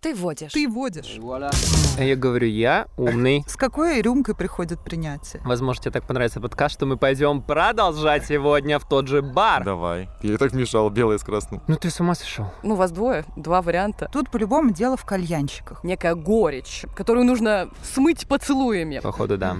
Ты водишь. Ты водишь. А я говорю, я умный. С какой рюмкой приходит принятие? Возможно, тебе так понравится подкаст, что мы пойдем продолжать сегодня в тот же бар. Давай. Я и так мешал, белое с красным. Ну ты с ума сошел. Ну, вас двое, два варианта. Тут по-любому дело в кальянщиках. Некая горечь, которую нужно смыть поцелуями. Походу, да.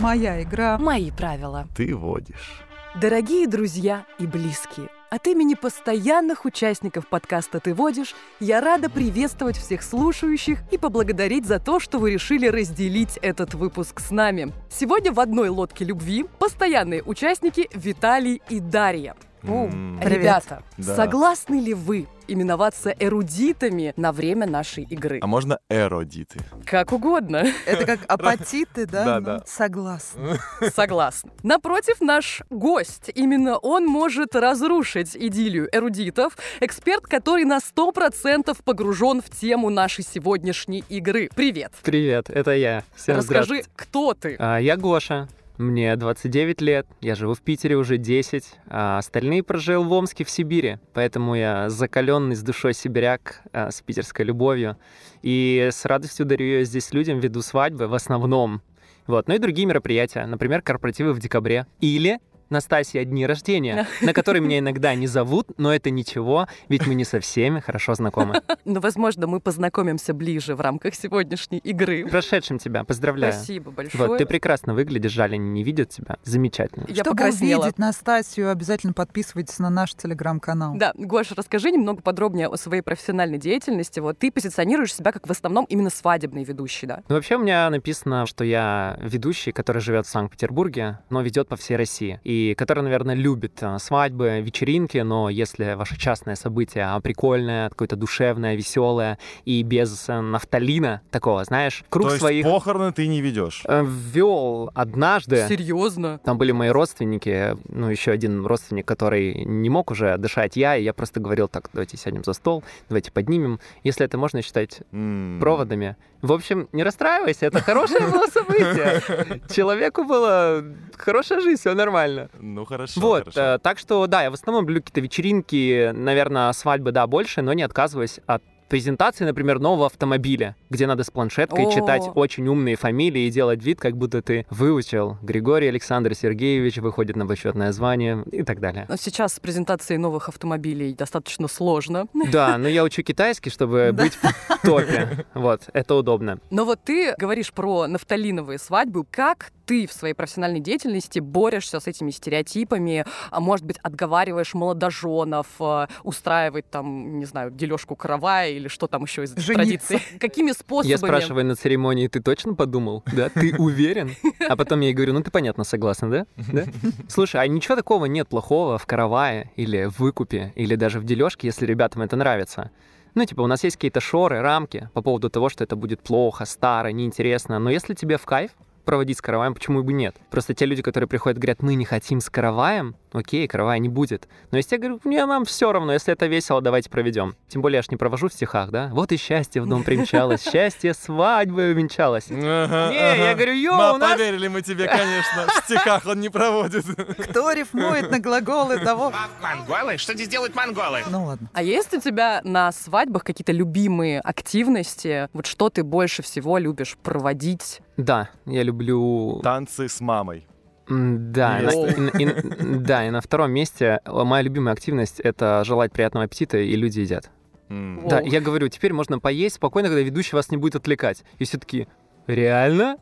Моя игра. Мои правила. Ты водишь. Дорогие друзья и близкие, от имени постоянных участников подкаста «Ты водишь» я рада приветствовать всех слушающих и поблагодарить за то, что вы решили разделить этот выпуск с нами. Сегодня в одной лодке любви постоянные участники Виталий и Дарья. М, Привет. Ребята, Да. согласны ли вы именоваться эрудитами на время нашей игры? А можно эродиты? Как угодно. Это как апатиты, да? Да, Ну, да. Согласна. Согласна. Напротив, наш гость. Именно он может разрушить идиллию эрудитов. Эксперт, который на 100% погружен в тему нашей сегодняшней игры. Привет. Привет, это я. Всем Расскажи, кто ты? А, я Гоша. Мне 29 лет, я живу в Питере уже 10, а остальные прожил в Омске, в Сибири. Поэтому я закаленный с душой сибиряк, а, с питерской любовью. И с радостью дарю ее здесь людям, веду свадьбы в основном. Вот. Ну и другие мероприятия, например, корпоративы в декабре. Или Настасья дни рождения, на которые меня иногда не зовут, но это ничего, ведь мы не со всеми хорошо знакомы. Ну, возможно, мы познакомимся ближе в рамках сегодняшней игры. Прошедшим тебя, поздравляю. Спасибо большое. Вот, ты прекрасно выглядишь, жаль, они не видят тебя. Замечательно. Я Чтобы покраснела. увидеть Настасью, обязательно подписывайтесь на наш телеграм-канал. Да, Гоша, расскажи немного подробнее о своей профессиональной деятельности. Вот ты позиционируешь себя как в основном именно свадебный ведущий, да? Ну, вообще у меня написано, что я ведущий, который живет в Санкт-Петербурге, но ведет по всей России. И который, наверное, любит а, свадьбы, вечеринки, но если ваше частное событие а, прикольное, какое-то душевное, веселое и без а, нафталина такого, знаешь, круг То есть своих похороны ты не ведешь? ввел однажды. Серьезно? Там были мои родственники, ну, еще один родственник, который не мог уже дышать я, и я просто говорил, так, давайте сядем за стол, давайте поднимем. Если это можно считать М. проводами. В общем, не расстраивайся, это хорошее было событие. Человеку была хорошая жизнь, все нормально. Ну хорошо. Вот, хорошо. э, так что, да, я в основном люблю какие-то вечеринки, наверное, свадьбы, да, больше, но не отказываюсь от презентации, например, нового автомобиля, где надо с планшеткой О. читать очень умные фамилии и делать вид, как будто ты выучил. Григорий Александр Сергеевич выходит на почетное звание и так далее. Но Сейчас с презентацией новых автомобилей достаточно сложно. Да, но я учу китайский, чтобы Да. быть в топе. Вот, это удобно. Но вот ты говоришь про нафталиновые свадьбы. Как ты в своей профессиональной деятельности борешься с этими стереотипами? А может быть, отговариваешь молодоженов э, устраивать там, не знаю, дележку каравая или что там еще из Жениться. традиций? Какими способами? Я спрашиваю на церемонии, ты точно подумал? Да, ты уверен? А потом я ей говорю, ну ты понятно согласна, да? Да? Слушай, а ничего такого нет плохого в каравае или в выкупе, или даже в дележке, если ребятам это нравится. Ну, типа, у нас есть какие-то шоры, рамки по поводу того, что это будет плохо, старо, неинтересно. Но если тебе в кайф проводить с караваем, почему бы нет? Просто те люди, которые приходят, говорят, мы не хотим с караваем, окей, каравая не будет. Но если я говорю, мне нам все равно, если это весело, давайте проведем. Тем более я ж не провожу в стихах, да? Вот и счастье в дом примчалось, счастье свадьбы увенчалось. Ага, Не, я говорю, йоу, Ма, у нас- поверили мы тебе, конечно. В стихах он не проводит. Кто рифмует на глаголы того? Монголы? Что здесь делают монголы? Ну ладно. А есть у тебя на свадьбах какие-то любимые активности? Вот что ты больше всего любишь проводить? Да, я люблю... Танцы с мамой. Да, и на, и- и- да, и на втором месте э, моя любимая активность — это желать приятного аппетита, и люди едят. О. Да, я говорю, теперь можно поесть спокойно, когда ведущий вас не будет отвлекать. И все таки реально?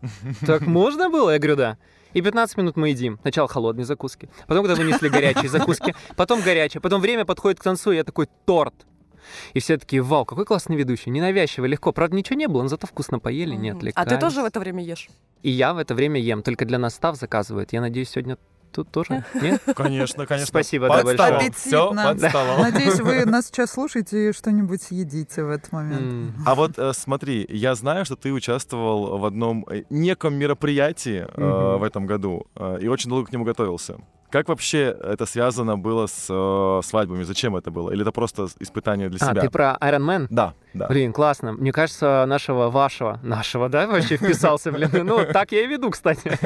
Так можно было? Я говорю, да. И 15 минут мы едим. Сначала холодные закуски, потом, когда вынесли горячие закуски, потом горячие, потом время подходит к концу, и я такой торт. И все такие, вау, какой классный ведущий, ненавязчиво, легко. Правда, ничего не было, но зато вкусно поели, не Мгм. отвлекались. А ты тоже в это время ешь? И я в это время ем, только для нас став заказывают. Я надеюсь, сегодня тут тоже? Нет? Конечно, конечно. Спасибо, да, большое. Аппетитно. столом. Надеюсь, вы нас сейчас слушаете и что-нибудь съедите в этот момент. А вот э, смотри, я знаю, что ты участвовал в одном э, неком мероприятии э, в этом году э, и очень долго к нему готовился. Как вообще это связано было с э, свадьбами? Зачем это было? Или это просто испытание для А, себя? ты про Iron Man? Да. Да. Блин, классно. Мне кажется, нашего, вашего, нашего, да, вообще вписался, блин. Ну, так я и веду, кстати.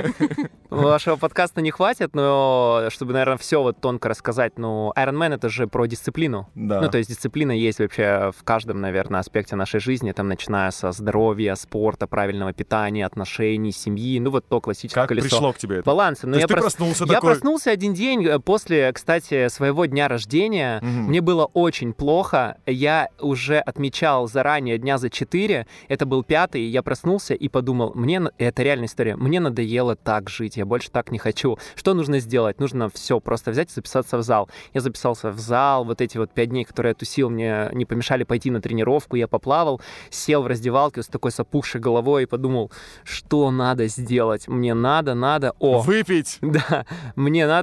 Вашего подкаста не хватит, но чтобы, наверное, все вот тонко рассказать, ну, Iron Man это же про дисциплину. Да. Ну, то есть дисциплина есть вообще в каждом, наверное, аспекте нашей жизни, там, начиная со здоровья, спорта, правильного питания, отношений, семьи, ну, вот то классическое как колесо. пришло к тебе это? Баланса. Но То я, ты прос- проснулся я такой... проснулся один день э, после, кстати, своего дня рождения. Мгм. Мне было очень плохо. Я уже отмечал заранее дня за четыре. Это был пятый. Я проснулся и подумал, мне это реальная история. Мне надоело так жить. Я больше так не хочу. Что нужно сделать? Нужно все просто взять и записаться в зал. Я записался в зал. Вот эти вот пять дней, которые я тусил, мне не помешали пойти на тренировку. Я поплавал, сел в раздевалке с такой сопухшей головой и подумал, что надо сделать. Мне надо, надо. О, Выпить! да, мне надо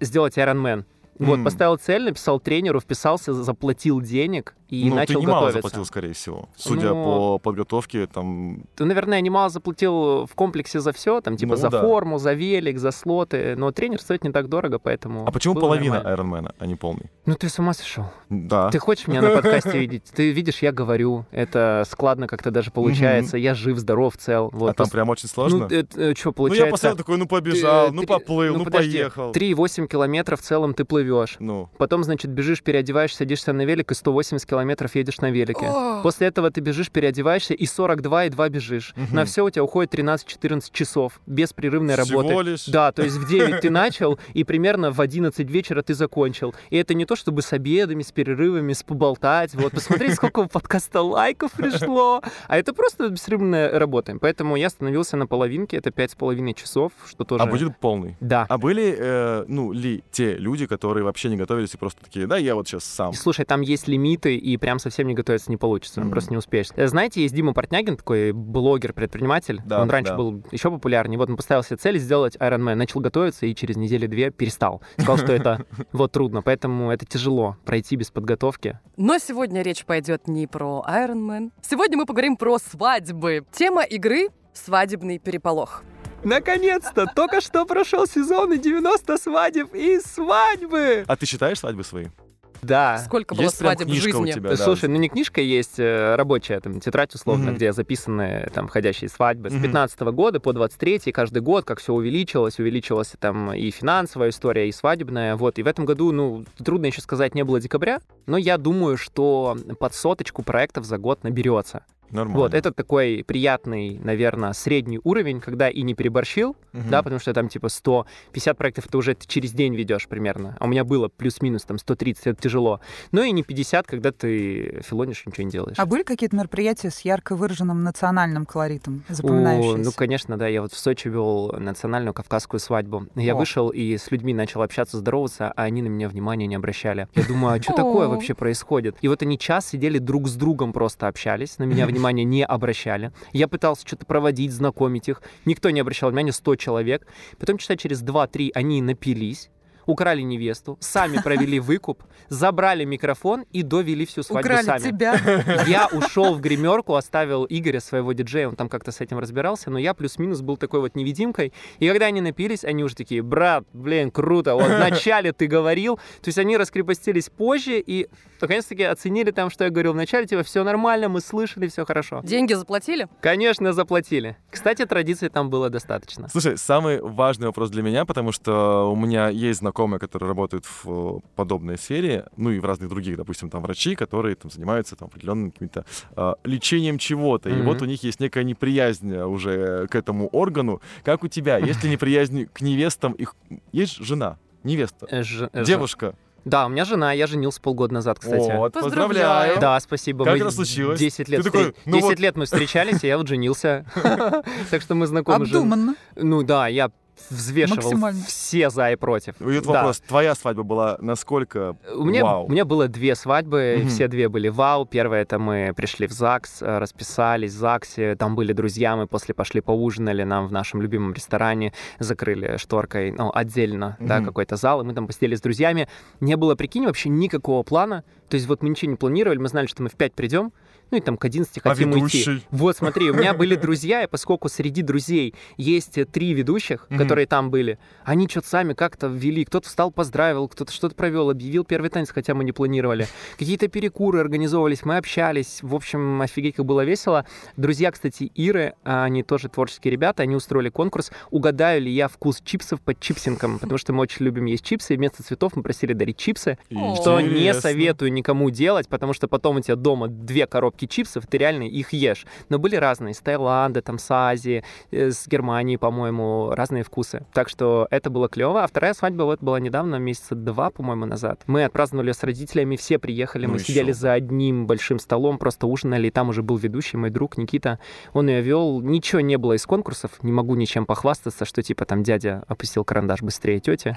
сделать Iron Man. Вот, М. поставил цель, написал тренеру, вписался, заплатил денег и ну, начал ты немало готовиться. заплатил, скорее всего. Судя Ну, по подготовке, там... Ты, наверное, немало заплатил в комплексе за все, там, типа, Ну за да. форму, за велик, за слоты, но тренер стоит не так дорого, поэтому... А почему половина. Айронмена, а не полный? Ну, ты с ума сошел. Да. Ты хочешь меня на подкасте видеть? Ты видишь, я говорю, это складно как-то даже получается, я жив, здоров, цел. Вот, а там прям очень сложно? Ну, что, Ну, получается... я поставил такой, ну, побежал, ну, поплыл, ну, подожди, поехал. 3,8 километров в целом ты плывешь. Ну, Потом, значит, бежишь, переодеваешься, садишься на велик, и 180 километров едешь на велике. О. После этого ты бежишь, переодеваешься, и 42, и 2 бежишь. Мгм. На все у тебя уходит 13-14 часов беспрерывной работы. всего лишь... Да, то есть в 9 ты начал, и примерно в 11 вечера ты закончил. И это не то, чтобы с обедами, с перерывами, с поболтать. Вот, посмотреть, сколько у подкаста лайков пришло. А это просто беспрерывная работа. Поэтому я остановился на половинке, это 5,5 часов, что тоже... А будет полный? Да. А были, э, ну, ли те люди, которые вообще не готовились и просто такие, да, я вот сейчас сам. Слушай, там есть лимиты, и прям совсем не готовиться не получится, Мгм. просто не успеешь. Э, Знаете, есть Дима Портнягин, такой блогер-предприниматель. Да, он раньше да. был еще популярнее. Вот он поставил себе цель сделать Iron Man, начал готовиться, и через недели-две перестал. Сказал, что это вот трудно, поэтому это тяжело пройти без подготовки. Но сегодня речь пойдет не про Iron Man. Сегодня мы поговорим про свадьбы. Тема игры — свадебный переполох. Наконец-то! Только что прошел сезон и 90 свадеб и свадьбы! А ты считаешь свадьбы свои? Да. Сколько было Есть свадеб в книжка у жизни? тебя? да. Слушай, ну не книжка есть э, рабочая, там, тетрадь условно, Мгм. где записаны там входящие свадьбы. С Мгм. 15 года по 23 каждый год, как все увеличилось, увеличилась там и финансовая история, и свадебная. Вот, и в этом году, ну, трудно еще сказать, не было декабря, но я думаю, что под соточку проектов за год наберется. Нормально. Вот, это такой приятный, наверное, средний уровень, когда и не переборщил, Мгм. да, потому что там типа 150 проектов ты уже через день ведешь примерно, а у меня было плюс-минус там 130, это тяжело. Ну и не 50, когда ты филонишь, ничего не делаешь. А были какие-то мероприятия с ярко выраженным национальным колоритом, О, запоминающиеся? ну, конечно, да. Я вот в Сочи вел национальную кавказскую свадьбу. Я О. вышел и с людьми начал общаться, здороваться, а они на меня внимания не обращали. Я думаю, а что такое О. вообще происходит? И вот они час сидели друг с другом просто общались, на меня внимания не обращали. Я пытался что-то проводить, знакомить их. Никто не обращал внимания, 100 человек. Потом часа через 2-3 они напились, украли невесту, сами провели выкуп, забрали микрофон и довели всю свадьбу Украли сами. тебя. Я ушел в гримерку, оставил Игоря, своего диджея, он там как-то с этим разбирался, но я плюс-минус был такой вот невидимкой. И когда они напились, они уже такие, брат, блин, круто, вот вначале ты говорил. То есть они раскрепостились позже и наконец-таки оценили там, что я говорил вначале, типа, все нормально, мы слышали, все хорошо. Деньги заплатили? Конечно, заплатили. Кстати, традиций там было достаточно. Слушай, самый важный вопрос для меня, потому что у меня есть знакомые, которые работают в э, подобной сфере, ну и в разных других, допустим, там врачи, которые там занимаются там определенным каким-то э, лечением чего-то, и Мгм. вот у них есть некая неприязнь уже к этому органу. Как у тебя? Есть ли неприязнь к невестам? Их есть жена, невеста, Э, ж- э, девушка. Да, у меня жена, я женился полгода назад, кстати. Вот, Поздравляю. Да, спасибо. Как Мы это случилось? 10 лет, Ты такой, встре- ну 10 вот- лет мы встречались, и я вот женился. Так что мы знакомы. Обдуманно. Ну да, я взвешивал все за и против. И вот Да. вопрос, твоя свадьба была насколько У меня, вау? у меня было две свадьбы, Мгм. все две были вау. Первая это мы пришли в ЗАГС, э, расписались в ЗАГСе, там были друзья, мы после пошли поужинали нам в нашем любимом ресторане, закрыли шторкой, ну, отдельно, да, Мгм. какой-то зал, и мы там посидели с друзьями. Не было, прикинь, вообще никакого плана, то есть вот мы ничего не планировали, мы знали, что мы в 5 придем, ну и там к 11 А хотим уйти. ведущий? Вот, смотри, у меня были друзья, и поскольку среди друзей есть э, три ведущих, которые там были, они что-то сами как-то ввели. Кто-то встал, поздравил, кто-то что-то провел, объявил первый танец, хотя мы не планировали. Какие-то перекуры организовывались, мы общались. В общем, офигеть, как было весело. Друзья, кстати, Иры, а, они тоже творческие ребята, они устроили конкурс «Угадаю ли я вкус чипсов под чипсинком?» Потому что мы очень любим есть чипсы, и вместо цветов мы просили дарить чипсы. Что не советую никому делать, потому что потом у тебя дома две коробки чипсов, ты реально их ешь. Но были разные, из Таиланда, там, с Азии, э, с Германии, по-моему, разные вкусы. Так что это было клево. А вторая свадьба вот была недавно, месяца два, по-моему, назад. Мы отпраздновали с родителями, все приехали, Ну мы сидели за одним большим столом, просто ужинали, и там уже был ведущий, мой друг Никита. Он ее вел. Ничего не было из конкурсов, не могу ничем похвастаться, что типа там дядя опустил карандаш быстрее тети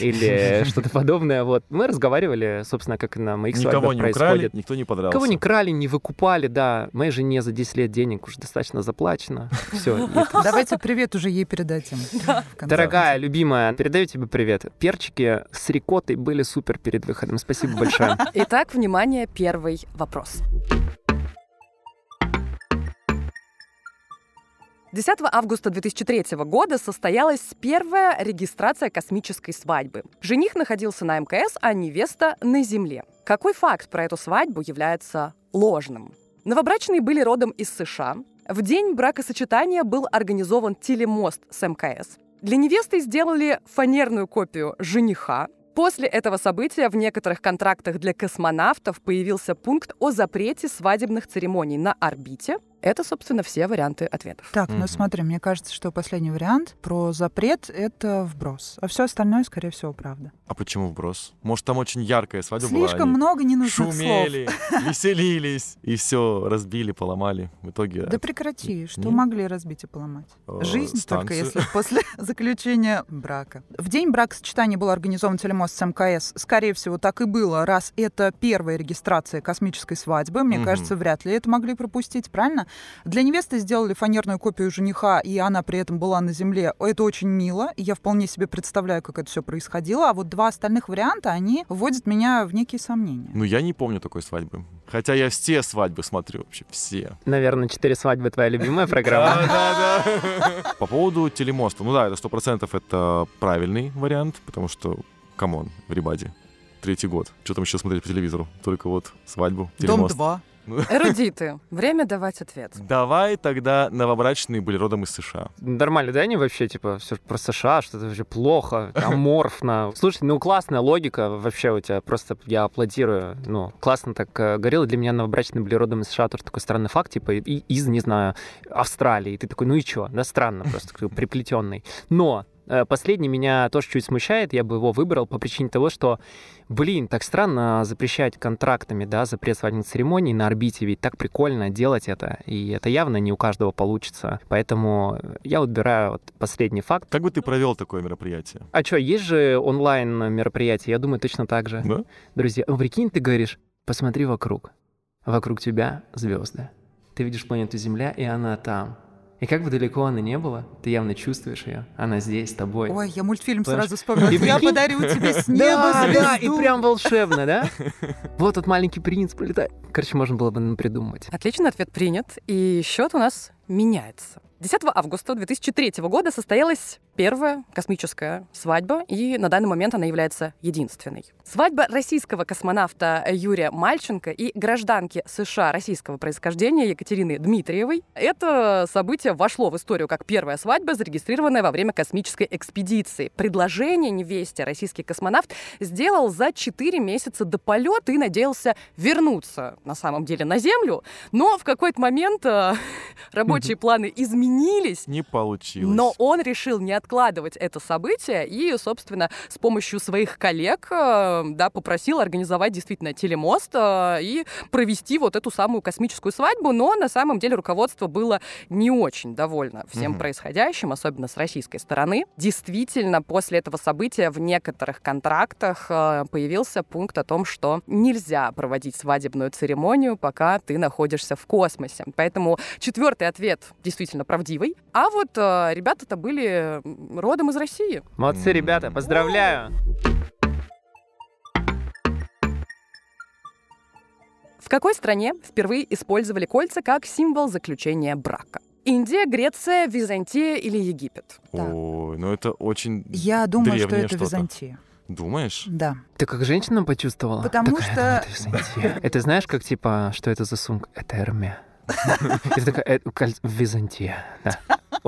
или что-то подобное. Вот. Мы разговаривали, собственно, как на моих Никого свадьбах не происходит. украли, никто не подрался. Кого не крали, не выкупали, да. Моей жене за 10 лет денег уже достаточно заплачено. Все. Давайте привет уже ей передадим. Дорогая, любимая, передаю тебе привет. Перчики с рикоттой были супер перед выходом. Спасибо большое. Итак, внимание, первый вопрос. 10 августа 2003 года состоялась первая регистрация космической свадьбы. Жених находился на МКС, а невеста на Земле. Какой факт про эту свадьбу является ложным? Новобрачные были родом из США. В день бракосочетания был организован телемост с МКС. Для невесты сделали фанерную копию жениха. После этого события в некоторых контрактах для космонавтов появился пункт о запрете свадебных церемоний на орбите. Это, собственно, все варианты ответов. Так, ну смотри, мне кажется, что последний вариант про запрет — это вброс. А все остальное, скорее всего, правда. А почему вброс? Может, там очень яркая свадьба была? Слишком они много ненужных слов. шумели, веселились, и все разбили, поломали. В итоге Да прекрати, что могли разбить и поломать. э, Жизнь только если после заключения брака. В день бракосочетания был организован телемост с МКС. Скорее всего, так и было, раз это первая регистрация космической свадьбы. Мне кажется, вряд ли это могли пропустить, правильно? Для невесты сделали фанерную копию жениха, и она при этом была на земле. Это очень мило, и я вполне себе представляю, как это все происходило. А вот два остальных варианта, они вводят меня в некие сомнения. Ну, я не помню такой свадьбы. Хотя я все свадьбы смотрю, вообще все. Наверное, «Четыре свадьбы» твоя любимая программа. Да, да, да. По поводу телемоста. Ну да, это сто процентов это правильный вариант, потому что, come on, в Рибаде. Третий год. Что там еще смотреть по телевизору? Только вот свадьбу, Дом телемост. 2. Эрудиты, время давать ответ. Давай тогда новобрачные были родом из США. Нормально, да, они вообще, типа, все про США, что-то вообще плохо, аморфно. Слушай, ну классная логика вообще у тебя, просто я аплодирую. Ну, классно так э, говорила. Для меня новобрачные были родом из США, тоже такой странный факт, типа, из, не знаю, Австралии. И ты такой, ну и чё? Да, странно просто, такой приплетенный. Но последний меня тоже чуть смущает, я бы его выбрал по причине того, что, блин, так странно запрещать контрактами, да, запрет свадебных церемоний на орбите, ведь так прикольно делать это, и это явно не у каждого получится. Поэтому я выбираю вот последний факт. Как бы ты провел такое мероприятие? А что, есть же онлайн мероприятия, я думаю, точно так же. Да? Друзья, прикинь, ты говоришь, посмотри вокруг. Вокруг тебя звезды. Ты видишь планету Земля, и она там. И как бы далеко она не была, ты явно чувствуешь ее. Она здесь, с тобой. Ой, я мультфильм Понимаешь? сразу вспомнила. И Я подарю тебе с неба да, да, и прям волшебно, да? Вот тут маленький принц полетает. Короче, можно было бы придумать. Отличный ответ принят, и счет у нас меняется. 10 августа 2003 года состоялась первая космическая свадьба, и на данный момент она является единственной. Свадьба российского космонавта Юрия Мальченко и гражданки США российского происхождения Екатерины Дмитриевой. Это событие вошло в историю как первая свадьба, зарегистрированная во время космической экспедиции. Предложение невесте российский космонавт сделал за 4 месяца до полета и надеялся вернуться на самом деле на Землю, но в какой-то момент э, рабочие планы изменились, Не получилось. но он решил не откладывать это событие и, собственно, с помощью своих коллег э, да, попросил организовать действительно телемост э, и провести вот эту самую космическую свадьбу, но на самом деле руководство было не очень довольно всем Мгм. происходящим, особенно с российской стороны. Действительно, после этого события в некоторых контрактах э, появился пункт о том, что нельзя проводить свадебную церемонию, пока ты находишься в космосе. Поэтому четвертый ответ действительно правдивый. А вот э, ребята-то были родом из России. Молодцы, ребята, поздравляю. В какой стране впервые использовали кольца как символ заключения брака? Индия, Греция, Византия или Египет? Ой, ну это очень Я думаю, что древнее это что-то. Думаешь? Думаешь? Да. Ты как женщина почувствовала? Потому Такая, что- «Ну, это Византия». Это знаешь, как типа, что это за сумка? Это Эрме. И ты такая, «Это кольц- Византия. Да.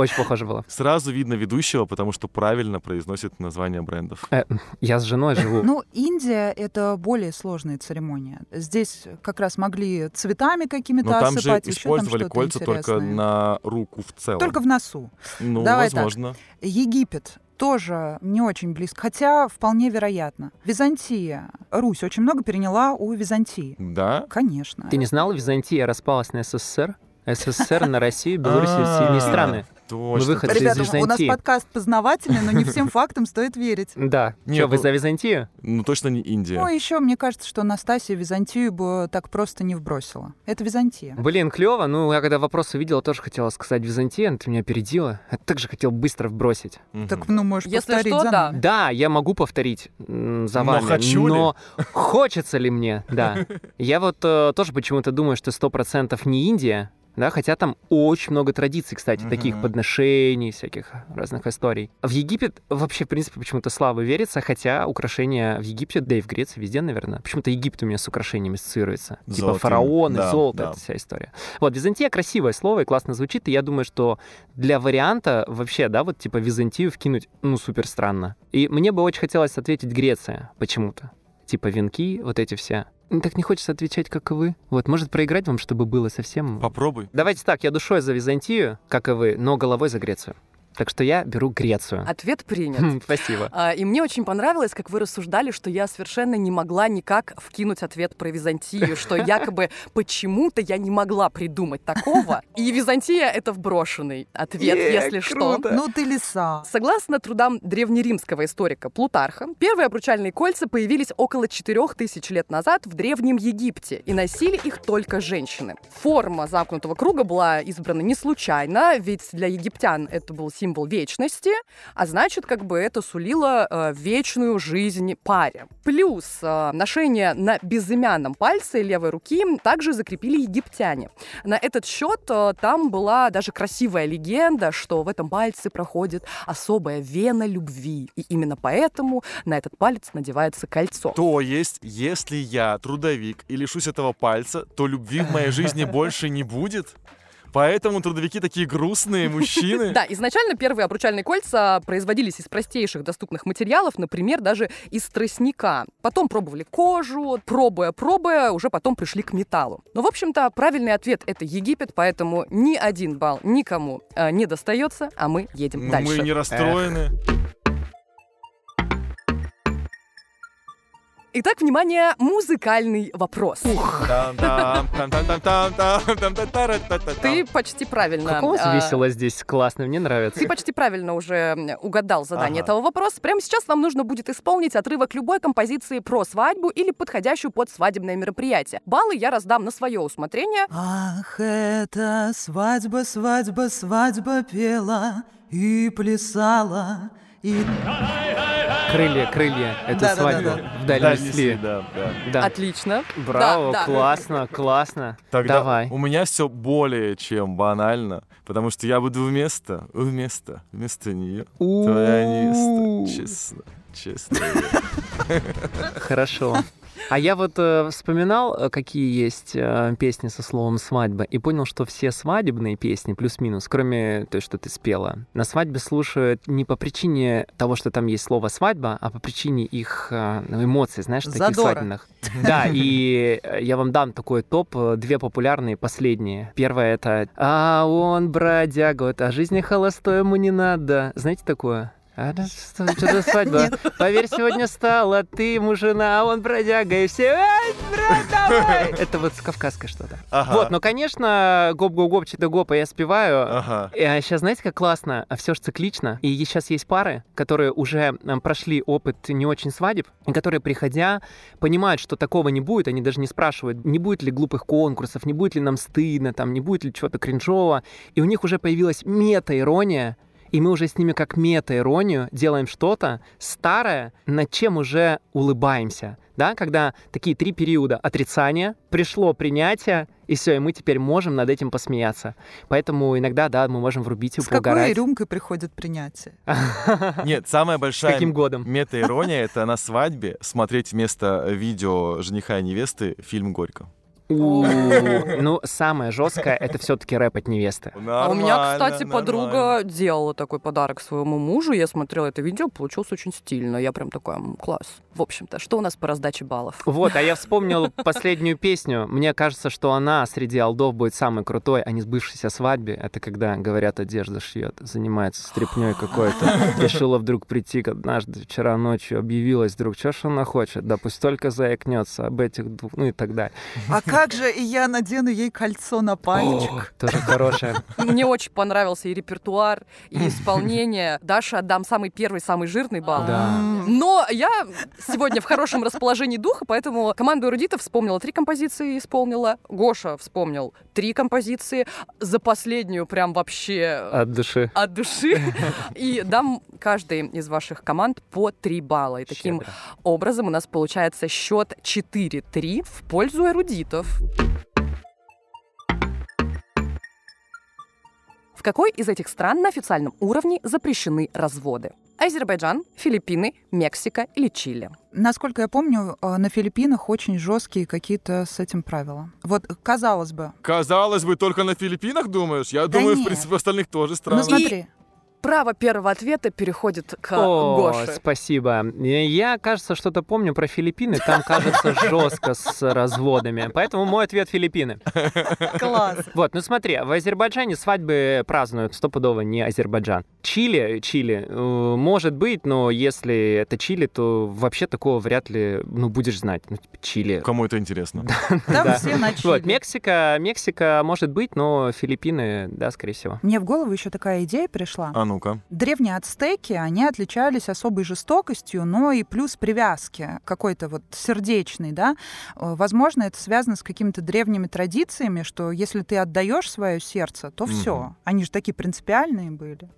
Очень похоже было. Сразу видно ведущего, потому что правильно произносит название брендов. Э, Я с женой живу. Ну, Индия — это более сложная церемония. Здесь как раз могли цветами какими-то Но там же осыпать, там использовали что-то кольца только на руку в целом. Только в носу. Ну, Давай так. возможно. Египет тоже не очень близко, хотя вполне вероятно. Византия. Русь очень много переняла у Византии. Да? Конечно. Ты не знал, Византия распалась на СССР? СССР на Россию, Беларусь и А, сильные страны. Точно. выход из Ребята, у нас Византии. подкаст познавательный, но не всем фактам стоит верить. Да. Не, Что, вы ну- за Византию? Ну, точно не Индия. Ну, еще мне кажется, что Настасья Византию бы так просто не вбросила. Это Византия. Блин, клево. Ну, я когда вопрос увидела, тоже хотела сказать Византия, но ты меня опередила. Я также хотел быстро вбросить. Мгм. Так, ну, можешь Если повторить что, за да. Да, я могу повторить за Но вами, хочу ли? но хочется ли мне, да. Я вот э, тоже почему-то думаю, что сто процентов не Индия, да, хотя там очень много традиций, кстати, таких Мгм. подношений, всяких разных историй. В Египет вообще, в принципе, почему-то слабо верится, хотя украшения в Египте, да и в Греции, везде, наверное. Почему-то Египет у меня с украшениями ассоциируется. Типа Золотым, фараоны, да, золото, да. эта вся история. Вот, Византия красивое слово и классно звучит, и я думаю, что для варианта вообще, да, вот типа Византию вкинуть, ну, супер странно. И мне бы очень хотелось ответить Греция почему-то. Типа венки, вот эти все. Так не хочется отвечать, как и вы. Вот, может проиграть вам, чтобы было совсем... Попробуй. Давайте так, я душой за Византию, как и вы, но головой за Грецию. Так что я беру Грецию. Ответ принят. Хм, Спасибо. А, И мне очень понравилось, как вы рассуждали, что я совершенно не могла никак вкинуть ответ про Византию, что якобы почему-то я не могла придумать такого. И Византия — это вброшенный ответ, Е, если что. Ну ты лиса. Согласно трудам древнеримского историка Плутарха, первые обручальные кольца появились около 4000 лет назад в Древнем Египте, и носили их только женщины. Форма замкнутого круга была избрана не случайно, ведь для египтян это был символ вечности, а значит, как бы это сулило э, вечную жизнь паре. Плюс э, ношение на безымянном пальце левой руки также закрепили египтяне. На этот счет э, там была даже красивая легенда, что в этом пальце проходит особая вена любви. И именно поэтому на этот палец надевается кольцо. То есть, если я трудовик и лишусь этого пальца, то любви в моей жизни больше не будет? Поэтому трудовики такие грустные мужчины? Да, изначально первые обручальные кольца производились из простейших доступных материалов, например, даже из тростника. Потом пробовали кожу, пробуя-пробуя, уже потом пришли к металлу. Но, в общем-то, правильный ответ — это Египет, поэтому ни один балл никому э, не достается, а мы едем Ну, дальше. мы не расстроены. Итак, внимание, музыкальный вопрос. Ты почти правильно... Как у вас весело здесь, классно, мне нравится. Ты почти правильно уже угадал задание Ага. этого вопроса. Прямо сейчас вам нужно будет исполнить отрывок любой композиции про свадьбу или подходящую под свадебное мероприятие. Баллы я раздам на свое усмотрение. Ах, это свадьба, свадьба, свадьба пела и плясала. И... Крылья, крылья. Это Да-да-да-да. свадьба в Да, дальнем несли, сли. да, да. Да. Отлично. Браво, Да, да. классно, классно. Тогда Давай. у меня все более чем банально, потому что я буду вместо, вместо, вместо нее. Твоя невеста. Честно, честно. Хорошо. А я вот э, вспоминал, э, какие есть э, песни со словом свадьба, и понял, что все свадебные песни, плюс-минус, кроме той, что ты спела, на свадьбе слушают не по причине того, что там есть слово свадьба, а по причине их э, эмоций, знаешь, таких Задора. свадебных. Да, и э, я вам дам такой топ, э, две популярные последние. Первое это «А он бродяга, вот, жизни холостой ему не надо». Знаете такое? А, да что, что за свадьба? Поверь, сегодня стала ты ему жена, а он бродяга, и все, «Ай, брат, давай!» Это вот кавказское что-то. Ага. Вот, но, конечно, гоп-гоп-гоп, чито гопа я спеваю. Ага. А сейчас, знаете, как классно, все же циклично. И сейчас есть пары, которые уже прошли опыт не очень свадеб, и которые, приходя, понимают, что такого не будет, они даже не спрашивают, не будет ли глупых конкурсов, не будет ли нам стыдно, там, не будет ли чего-то кринжового. И у них уже появилась мета-ирония, и мы уже с ними как мета-иронию делаем что-то старое, над чем уже улыбаемся. да, когда такие три периода отрицания, пришло принятие, и все, и мы теперь можем над этим посмеяться. Поэтому иногда, да, мы можем врубить и С какой поугарать. рюмкой приходит принятие? Нет, самая большая каким годом? мета-ирония — это на свадьбе смотреть вместо видео жениха и невесты фильм «Горько». Ну, самое жесткое это все-таки рэп от невесты. А у меня, кстати, подруга делала такой подарок своему мужу. Я смотрела это видео, получилось очень стильно. Я прям такая, «М, класс. В общем-то, что у нас по раздаче баллов? Вот, а я вспомнил последнюю песню. Мне кажется, что она среди алдов будет самой крутой, а не сбывшейся свадьбе. Это когда, говорят, одежда шьет, занимается стряпнёй какой-то. Решила вдруг прийти однажды вчера ночью, объявилась вдруг, что ж она хочет? Да пусть только заикнется об этих двух, ну и так далее. А как же и я надену ей кольцо на пальчик? Тоже хорошая. Мне очень понравился и репертуар, и исполнение. Даша отдам самый первый, самый жирный балл. Да. Но я сегодня в хорошем расположении духа, поэтому команда эрудитов вспомнила три композиции, исполнила. Гоша вспомнил три композиции. За последнюю прям вообще От души. от души. И дам каждой из ваших команд по три балла. И таким Щедро. образом у нас получается счет 4-3 в пользу эрудитов. В какой из этих стран на официальном уровне запрещены разводы? Азербайджан, Филиппины, Мексика или Чили? Насколько я помню, э, на Филиппинах очень жесткие какие-то с этим правила. Вот, казалось бы. Казалось бы, только на Филиппинах думаешь? Я Да думаю, в нет. принципе, в остальных тоже Ну странно. смотри, Право первого ответа переходит к О, Гоше. спасибо. Я, кажется, что-то помню про Филиппины. Там, кажется, жестко с разводами. Поэтому мой ответ Филиппины. класс. Вот, ну смотри, в Азербайджане свадьбы празднуют стопудово не Азербайджан. Чили, Чили, э, может быть, но если это Чили, то вообще такого вряд ли, ну, будешь знать. Ну, типа, Чили. Кому это интересно? Там Да. все начали. Вот, Мексика, Мексика может быть, но Филиппины, да, скорее всего. Мне в голову еще такая идея пришла. А ну-ка. Древние ацтеки, они отличались особой жестокостью, но и плюс привязки какой-то вот сердечной, да. Э, Возможно, это связано с какими-то древними традициями, что если ты отдаешь свое сердце, то все. Мгм. Они же такие принципиальные были.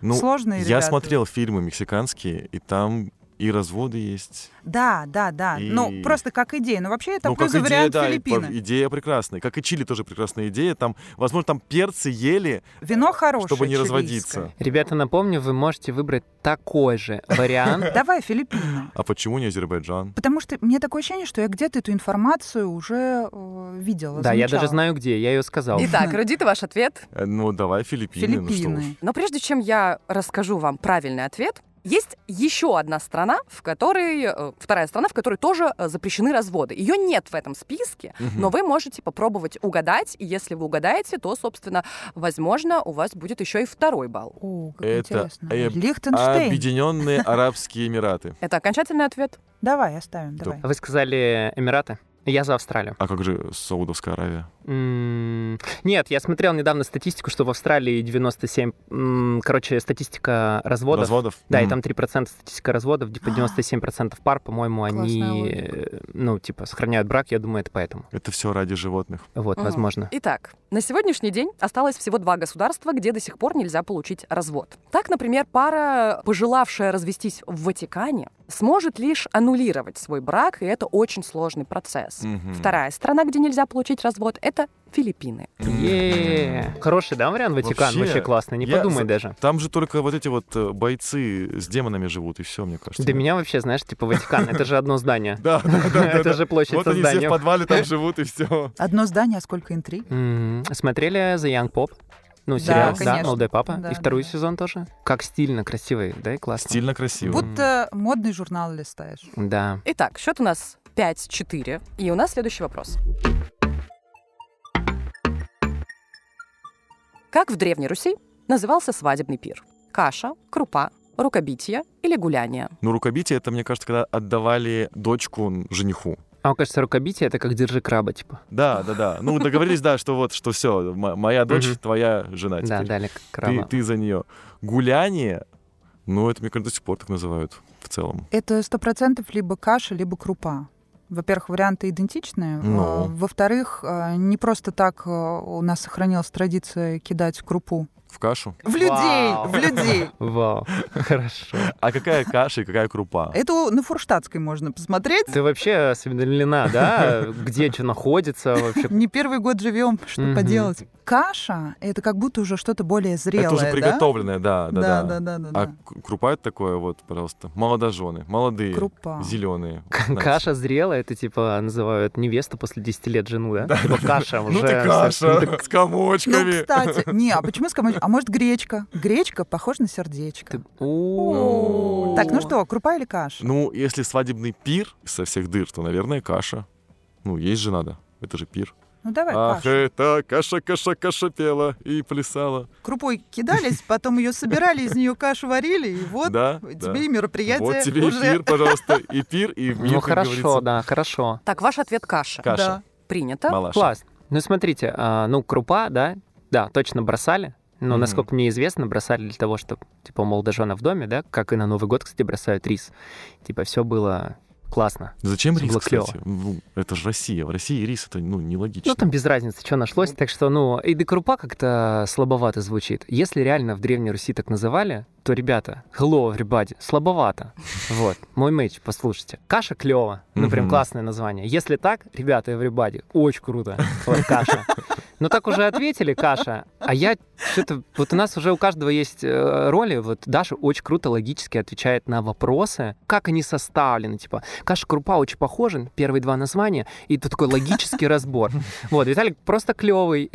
Ну, Сложные я ребята. смотрел фильмы мексиканские, и там и разводы есть. Да, да, да. Ну, И- просто как идея. Но вообще это ну, плюс как идея, вариант да, Филиппины. идея прекрасная. Как и Чили тоже прекрасная идея. Там, возможно, там перцы ели, Вино хорошее. чтобы не чилийское. разводиться. Ребята, напомню, вы можете выбрать такой же вариант. Давай, Филиппины. А почему не Азербайджан? Потому что мне такое ощущение, что я где-то эту информацию уже э, видела. Да, я даже знаю где, я ее сказал. Итак, эрудиты, ваш ответ. Э, Ну, давай Филиппины. ну что уж. Филиппины. Но прежде чем я расскажу вам правильный ответ, есть еще одна страна, в которой э, вторая страна, в которой тоже э, запрещены разводы. Ее нет в этом списке, Мгм. но вы можете попробовать угадать, и если вы угадаете, то, собственно, возможно, у вас будет еще и второй балл. О, как Это, интересно. э, Лихтенштейн. Объединенные Арабские Эмираты. Это окончательный ответ. Давай, оставим, давай. Вы сказали Эмираты? Я за Австралию. А как же Саудовская Аравия? Нет, я смотрел недавно статистику, что в Австралии 97... м, Короче, статистика разводов. Разводов? Да, и там 3% статистика разводов, типа 97% пар, по-моему, они, ну, типа, сохраняют брак, я думаю, это поэтому. Это все ради животных. Вот, возможно. Итак, на сегодняшний день осталось всего два государства, где до сих пор нельзя получить развод. Так, например, пара, пожелавшая развестись в Ватикане, сможет лишь аннулировать свой брак, и это очень сложный процесс. Мгм. Вторая страна, где нельзя получить развод, это Филиппины. е Хороший, да, вариант Ватикан? Вообще, Вообще, классно, не я подумай за- даже. Там же только вот эти вот э, бойцы с демонами живут, и все, мне кажется. Для меня вообще, знаешь, типа Ватикан, это же одно здание. Да, да, Это же площадь Вот они все в подвале там живут, и все. Одно здание, а сколько интриг? Смотрели The Young Pop? Ну, Да, сериал, да, конечно. «Молодой папа». Да, И да, второй да. сезон тоже. Как стильно, красивый, да, и классно. Стильно красиво. Будто модный журнал листаешь. Да. Итак, счет у нас 5-4. И у нас следующий вопрос. Как в Древней Руси назывался свадебный пир? Каша, крупа, рукобитие или гуляние? Ну, рукобитие, это, мне кажется, когда отдавали дочку жениху. А мне кажется, рукобитие — это как «держи краба», типа. Да, да, да. Ну, договорились, да, что вот, что все, моя дочь, твоя жена Да, теперь. дали краба. ты за нее. Гуляние, ну, это, мне кажется, до сих пор так называют в целом. Это сто процентов либо каша, либо крупа. Во-первых, варианты идентичные. Ну. Э, Во-вторых, э, не просто так э, у нас сохранилась традиция кидать крупу В кашу. В людей, Вау. в людей. Вау, хорошо. А какая каша и какая крупа? Это на Фурштадтской можно посмотреть. Ты вообще осведомлена, да? Где что находится вообще? Не первый год живем, что поделать. Каша — это как будто уже что-то более зрелое, это уже приготовленное, да, да, Да, да. да, да, да, А крупа это такое вот, пожалуйста, молодожены, молодые, Крупа. зеленые. Каша зрелая, это типа называют невесту после 10 лет жену, да? Типа каша уже. Ну ты каша с Ну, комочками. кстати, не, а почему с комочком? А может, гречка? Гречка похожа на сердечко. ты- О. Так, ну что, крупа или каша? Ну, если свадебный пир со всех дыр, то, наверное, каша. Ну, есть же надо. Это же пир. Ну, давай Ах, кашу. это каша, каша, каша пела и плясала. Крупой кидались, потом ее собирали, из нее кашу варили, и вот да, тебе да. и мероприятие Вот тебе уже. и пир, пожалуйста, и пир, и мир, Ну как хорошо, говорится. да, хорошо. Так, ваш ответ каша. Каша, Да. Принято. малаша. Класс. Ну смотрите, а, ну крупа, да, да, точно бросали. Но, насколько мне известно, бросали для того, чтобы, типа, у молодожена в доме, да, как и на Новый год, кстати, бросают рис. Типа, все было классно. Зачем рис, кстати? Ну, это же Россия. В России рис это, ну, нелогично. Ну, там без разницы, что нашлось. Так что, ну, и да крупа как-то слабовато звучит. Если реально в Древней Руси так называли, то, ребята, hello, everybody, слабовато. Вот, мой меч, послушайте. Каша клево, ну, прям классное название. Если так, ребята, everybody, очень круто. Вот, каша. Ну, так уже ответили, каша. А я что-то... Вот у нас уже у каждого есть э, роли. Вот Даша очень круто логически отвечает на вопросы, как они составлены. Типа, каша, крупа очень похожи, первые два названия, и тут такой логический разбор. Вот, Виталик просто клевый.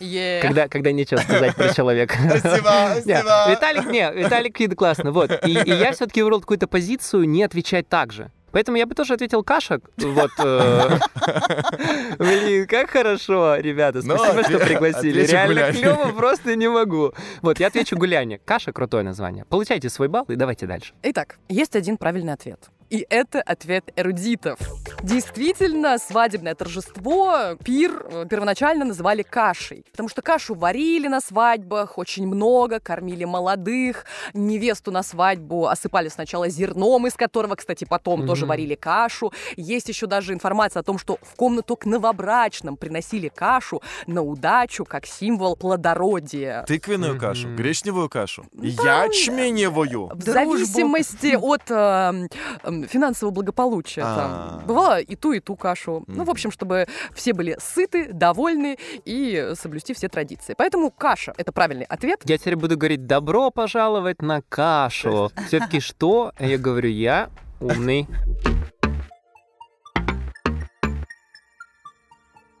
Е. Когда, когда нечего сказать про человека. Спасибо, Не, Виталик, не, Виталик классно, вот. И, и я все-таки выбрал какую-то позицию не отвечать так же. Поэтому я бы тоже ответил каша. Вот. э, Блин, как хорошо, ребята. Ну, Спасибо, что пригласили. Реально клево, просто не могу. Вот, я отвечу гуляние. Каша крутое название. Получайте свой балл и давайте дальше. Итак, есть один правильный ответ. И это ответ эрудитов. Действительно, свадебное торжество, пир э, первоначально называли кашей. Потому что кашу варили на свадьбах очень много, кормили молодых. Невесту на свадьбу осыпали сначала зерном, из которого, кстати, потом тоже Мгм. варили кашу. Есть еще даже информация о том, что в комнату к новобрачным приносили кашу на удачу, как символ плодородия. Тыквенную Мгм. кашу, гречневую кашу, ячменевую. В Дружбу. зависимости от э, м, финансового благополучия. А. Там. Бывало и ту, и ту кашу. Ну, в общем, чтобы все были сыты, довольны и соблюсти все традиции. Поэтому каша — это правильный ответ. Я теперь буду говорить добро пожаловать на кашу. Все-таки что? Я говорю, я умный.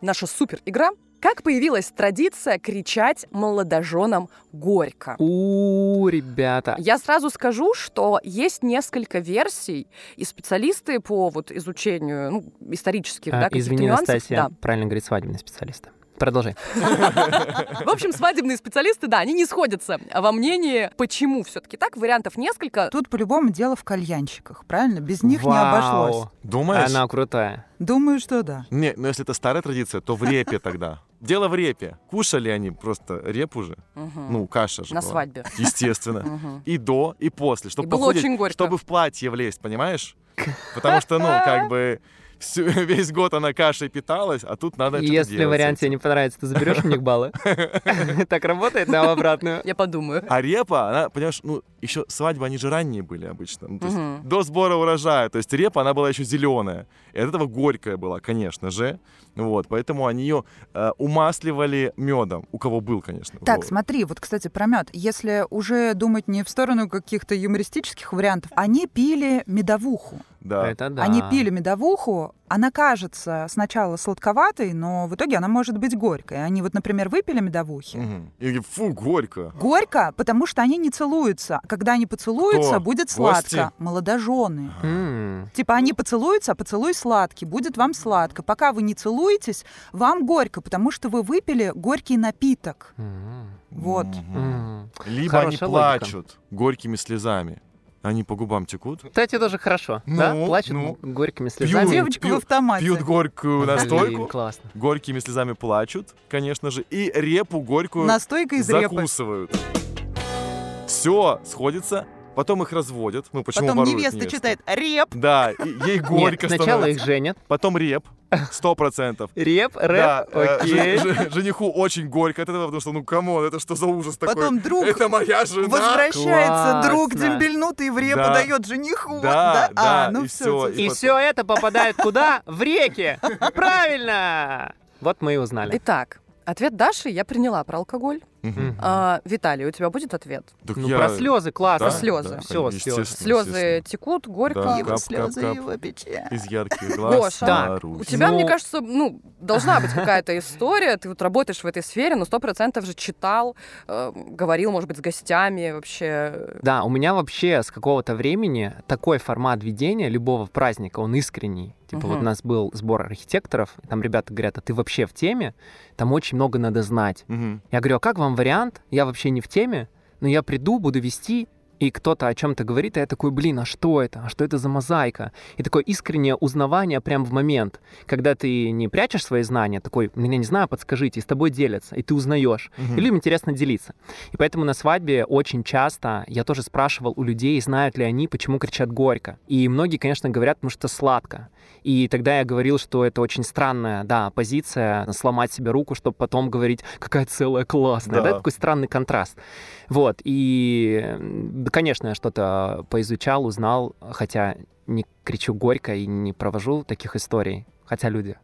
Наша супер игра. Как появилась традиция кричать молодоженам горько? У, ребята. Я сразу скажу, что есть несколько версий, и специалисты по вот изучению ну, исторических А, да, каких-то Извини, нюансов, Настасья, да, правильно говорит свадебный специалист. Продолжай. В общем, свадебные специалисты, да, они не сходятся во мнении, почему все-таки так. Вариантов несколько. Тут по-любому дело в кальянщиках, правильно? Без них не Вау. обошлось. Думаешь? Она крутая. Думаю, что да. Не, ну если это старая традиция, то в репе тогда. Дело в репе. Кушали они просто репу же. Мгм. Ну, каша же на была. свадьбе. Естественно. И до, и после. И Чтобы, было похудеть, очень горько. чтобы в платье влезть, понимаешь? Потому что, ну, как бы всю- весь год она кашей питалась, а тут надо Если делать вариант тебе не понравится, ты заберешь у них баллы. Так работает, да, в обратную. Я подумаю. А репа, она, понимаешь, ну, еще свадьбы, они же ранние были обычно. Ну, то есть до сбора урожая. То есть репа, она была еще зеленая. И от этого горькая была, конечно же. Вот, поэтому они ее э, умасливали медом. У кого был, конечно. Так, Вот. смотри, вот, кстати, про мед. Если уже думать не в сторону каких-то юмористических вариантов, они пили медовуху. Да. Это да. Они пили медовуху, она кажется сначала сладковатой, но в итоге она может быть горькой. Они вот, например, выпили медовухи. Мгм. И фу, горько. Горько, потому что они не целуются. Когда они поцелуются, Кто? будет Гости? сладко. Молодожены. М. Типа они поцелуются, а поцелуй сладкий, будет вам сладко. Пока вы не целуетесь, вам горько, потому что вы выпили горький напиток. М. Вот. М. Либо Хорошая они логика. плачут горькими слезами. Они по губам текут. Кстати, тоже хорошо. Да, Ну, плачут ну. горькими Пьют. слезами. Девочка в пью- автомате. Пьют горькую Блин, настойку. классно. Горькими слезами плачут, конечно же. И репу горькую Настойка из репы. закусывают. Все сходится потом их разводят. Ну, почему Потом воруют невеста невесту? читает рэп. Да, ей горько Нет, сначала становится. их женят. Потом рэп, сто процентов. Рэп, рэп, Да, э, окей. жен- жениху очень горько от этого, потому что, ну, come on, это что за ужас такой? Потом друг Это моя жена. Возвращается друг Классно. дембельнутый в реп Да. дает жениху. Да, да, А, ну и всё, всё, всё, И потом- все это попадает куда? В реки. Правильно. Вот мы и узнали. Итак, ответ Даши я приняла про алкоголь. А, Виталий, у тебя будет ответ? Так Ну, я- про слезы классно. Про слезы. Всё, естественно, Слезы текут, горько. Да, Его кап, слезы, кап, кап. его печаль. Из ярких глаз Гоша. Так, Марусь. У тебя, Ну- мне кажется, ну, должна быть какая-то история. Ты вот работаешь в этой сфере, но сто процентов же читал, э, говорил, может быть, с гостями вообще. Да, у меня вообще с какого-то времени такой формат ведения любого праздника, он искренний. Типа вот Мгм. у нас был сбор архитекторов, там ребята говорят, а ты вообще в теме? Там очень много надо знать. Мгм. Я говорю, а как вам вариант? Я вообще не в теме, но я приду, буду вести, и кто-то о чем-то говорит, и я такой, блин, а что это? А что это за мозаика? И такое искреннее узнавание прям в момент, когда ты не прячешь свои знания, такой, меня не знаю, подскажите, и с тобой делятся, и ты узнаешь. Мгм. И людям интересно делиться. И поэтому на свадьбе очень часто я тоже спрашивал у людей, знают ли они, почему кричат горько. И многие, конечно, говорят, потому что сладко. И тогда я говорил, что это очень странная, да, позиция, сломать себе руку, чтобы потом говорить, какая целая классная. Да. Да. такой странный контраст. Вот, и, да, конечно, я что-то поизучал, узнал, хотя не кричу горько и не провожу таких историй, хотя люди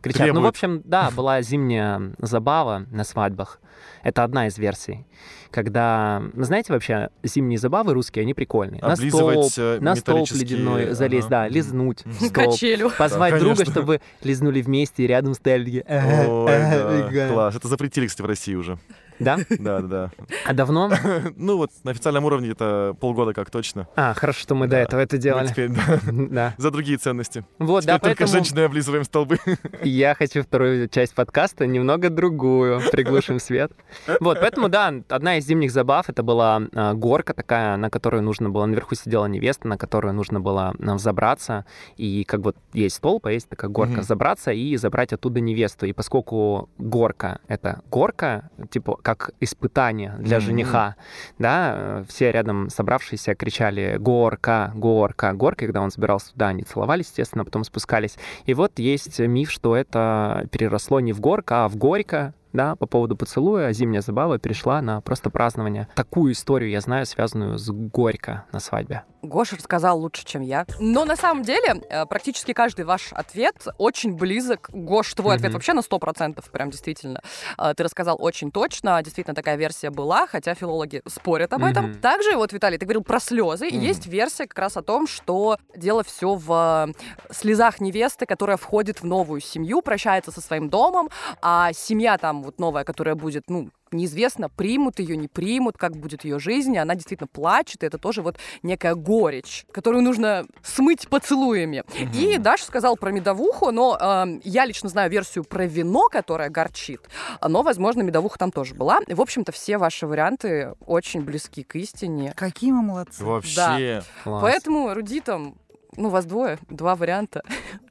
кричат. Ну, в общем, да, была зимняя забава на свадьбах. Это одна из версий. Когда, ну, знаете, вообще, зимние забавы русские, они прикольные. На столб, э, на столб ледяной залезть, ага. да, лизнуть столб. Качелю. Позвать Да, друга, чтобы лизнули вместе и рядом стояли. такие, Ой, «Ага, да, ага». класс. Это запретили, кстати, в России уже. Да? Да, да, А давно? да. Ну вот на официальном уровне это полгода как точно. А, хорошо, что мы до этого это делали. теперь, да, за другие ценности. Вот, да, только женщины облизываем столбы. я хочу вторую часть подкаста немного другую. Приглушим свет. Вот, поэтому, да, одна из зимних забав это была а, горка такая, на которую нужно было, наверху сидела невеста, на которую нужно было а, взобраться. И как вот есть столб, а есть такая горка, забраться и забрать оттуда невесту. И поскольку горка — это горка, типа как испытание для Мгм. жениха, да, э, все рядом собравшиеся кричали «горка, горка, горка», когда он забирался туда, они целовались, естественно, потом спускались. И вот есть миф, что это переросло не в горка, а в горько, да, по поводу поцелуя, а зимняя забава перешла на просто празднование. Такую историю я знаю, связанную с горько на свадьбе. Гоша рассказал лучше, чем я. Но на самом деле э, практически каждый ваш ответ очень близок. Гош, твой ответ Мгм. вообще на 100%, прям действительно. Э, Ты рассказал очень точно, действительно такая версия была, хотя филологи спорят об этом. Мгм. Также, вот, Виталий, ты говорил про слезы, Мгм. есть версия как раз о том, что дело все в э, слезах невесты, которая входит в новую семью, прощается со своим домом, а семья там вот новая, которая будет, ну, неизвестно, примут ее, не примут, как будет ее жизнь, и она действительно плачет, и это тоже вот некая горечь, которую нужно смыть поцелуями. И Даша сказал про медовуху, но э, я лично знаю версию про вино, которое горчит, но, возможно, медовуха там тоже была. И, в общем-то, все ваши варианты очень близки к истине. Какие мы молодцы. Вообще. Класс. Поэтому эрудитам, ну, вас двое, два варианта.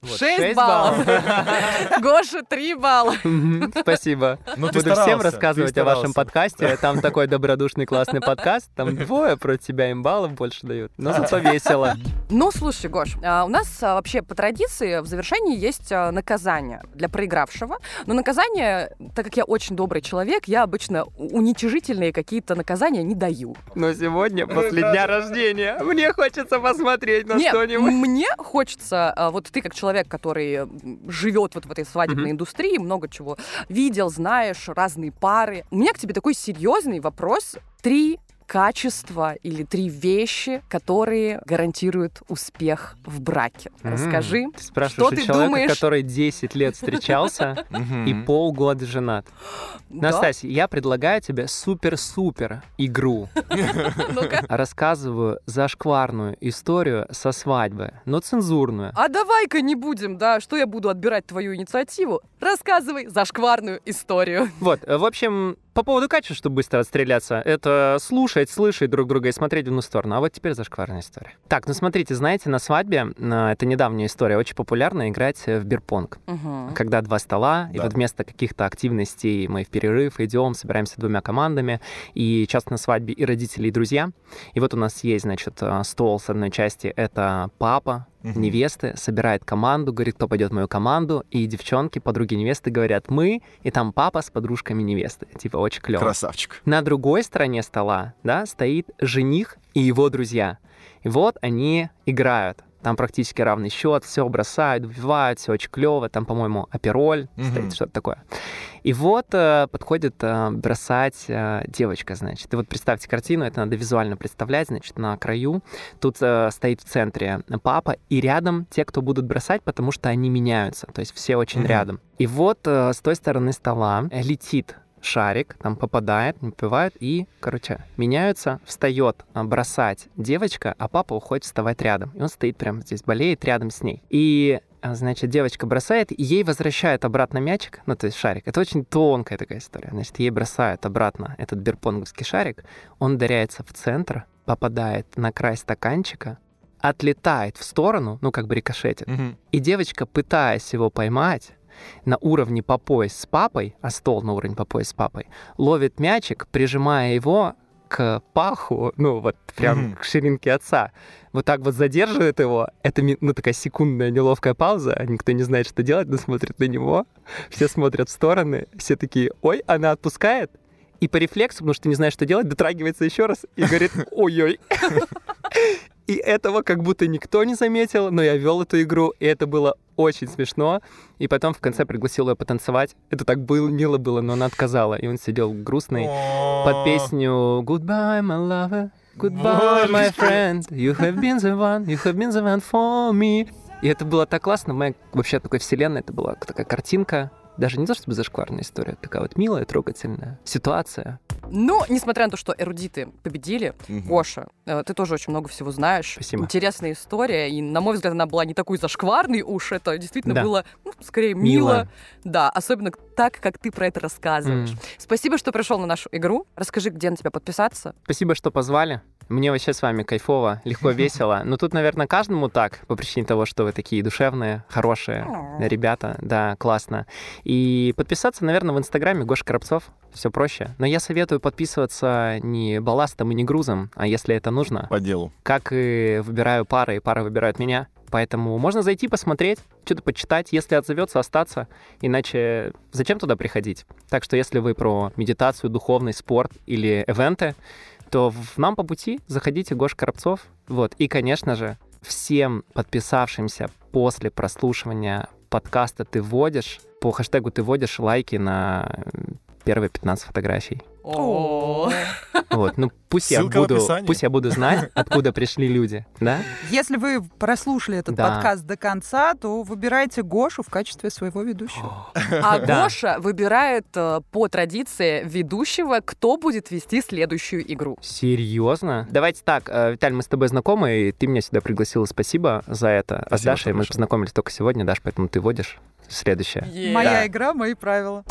Вот, Шесть шесть баллов. Гоша, три балла. Спасибо. Ну, ты Буду всем старался, рассказывать ты о вашем подкасте. Там такой добродушный классный подкаст. Там двое против тебя им баллов больше дают. Но зато весело. Ну, слушай, Гош, а, у нас а, вообще по традиции в завершении есть а, наказание для проигравшего. Но наказание, так как я очень добрый человек, я обычно уничижительные какие-то наказания не даю. Но сегодня, после дня рождения, мне хочется посмотреть на что-нибудь. Мне хочется, а, вот ты как человек, который живет вот в этой свадебной Мгм. индустрии, много чего видел, знаешь, разные пары. У меня к тебе такой серьезный вопрос. Три качества или три вещи, которые гарантируют успех в браке. Расскажи, Ты спрашиваешь что ты человека, думаешь? который 10 лет встречался и полгода женат. Настасья, я предлагаю тебе супер-супер игру. Рассказываю зашкварную историю со свадьбы, но цензурную. А давай-ка не будем, да, что я буду отбирать твою инициативу. Рассказывай зашкварную историю. Вот, э, в общем, по поводу качества, чтобы быстро отстреляться, это слушать, слышать друг друга и смотреть в одну сторону. А вот теперь зашкварная история. Так, ну смотрите, знаете, на свадьбе, э, это недавняя история, очень популярно играть в бирпонг. Мгм. Когда два стола, и Да. вот вместо каких-то активностей мы в перерыв идем, собираемся двумя командами, и часто на свадьбе и родители, и друзья. И вот у нас есть, значит, э, стол с одной части, это папа, Мгм. невесты, собирает команду, говорит, кто пойдет в мою команду, и девчонки, подруги невесты говорят, мы, и там папа с подружками невесты. Типа, очень клево. Красавчик. На другой стороне стола, да, стоит жених и его друзья. И вот они играют. Там практически равный счет, все бросают, вбивают, все очень клево. Там, по-моему, апероль Мгм. стоит, что-то такое. И вот э, подходит э, бросать э, девочка, значит. И вот представьте картину, это надо визуально представлять, значит, на краю. Тут э, стоит в центре папа, и рядом те, кто будут бросать, потому что они меняются. То есть все очень Мгм. рядом. И вот э, с той стороны стола летит шарик, там попадает, напивает, и, короче, меняются, встает а, бросать девочка, а папа уходит вставать рядом. И он стоит прямо здесь, болеет рядом с ней. И а, Значит, девочка бросает, и ей возвращают обратно мячик, ну, то есть шарик. Это очень тонкая такая история. Значит, ей бросают обратно этот бирпонговский шарик, он ударяется в центр, попадает на край стаканчика, отлетает в сторону, ну, как бы рикошетит. Мгм. И девочка, пытаясь его поймать на уровне по пояс с папой, а стол на уровень по пояс с папой, ловит мячик, прижимая его к паху, ну вот прям Мгм. к ширинке отца. Вот так вот задерживает его. Это ну, такая секундная неловкая пауза. Никто не знает, что делать, но смотрит на него. Все смотрят в стороны. Все такие, ой, она отпускает. И по рефлексу, потому что не знает, что делать, дотрагивается еще раз и говорит, ой-ой. И этого как будто никто не заметил, но я вел эту игру, и это было очень смешно. И потом в конце пригласил ее потанцевать. Это так было, мило было, но она отказала. И он сидел грустный под песню Goodbye, my lover, goodbye, my friend, you have been the one, you have been the one for me. И это было так классно, моя вообще такой вселенной, это была такая картинка, даже не то чтобы зашкварная история, такая вот милая, трогательная ситуация. Ну, несмотря на то, что эрудиты победили, Мгм. Гоша, э, ты тоже очень много всего знаешь. Спасибо. Интересная история. И, на мой взгляд, она была не такой зашкварной уж. Это действительно Да. было, ну, скорее, мило. Мило. Да, особенно так, как ты про это рассказываешь. М. Спасибо, что пришел на нашу игру. Расскажи, где на тебя подписаться. Спасибо, что позвали. Мне вообще с вами кайфово, легко, весело. Но тут, наверное, каждому так, по причине того, что вы такие душевные, хорошие ребята. Да, классно. И подписаться, наверное, в Инстаграме Гоша Коробцов. Все проще. Но я советую подписываться не балластом и не грузом, а если это нужно. По делу. Как и выбираю пары, и пары выбирают меня. Поэтому можно зайти посмотреть, что-то почитать, если отзовется, остаться. Иначе зачем туда приходить? Так что если вы про медитацию, духовный спорт или ивенты, то в нам по пути заходите Гош Коробцов. Вот. И, конечно же, всем подписавшимся после прослушивания подкаста «Ты вводишь», по хэштегу «Ты вводишь» лайки на первые 15 фотографий. О, Вот, ну пусть я Ссылка в буду, описании. пусть я буду знать, откуда пришли люди, да? Если вы прослушали этот Да. подкаст до конца, то выбирайте Гошу в качестве своего ведущего. А Да. Гоша выбирает э, по традиции ведущего, кто будет вести следующую игру. Серьезно? Давайте так, э, Виталь, мы с тобой знакомы, и ты меня сюда пригласила, спасибо за это. а с Спасибо, Дашей что мы пришел. познакомились только сегодня, Даш, поэтому ты водишь следующее. Моя игра, мои правила.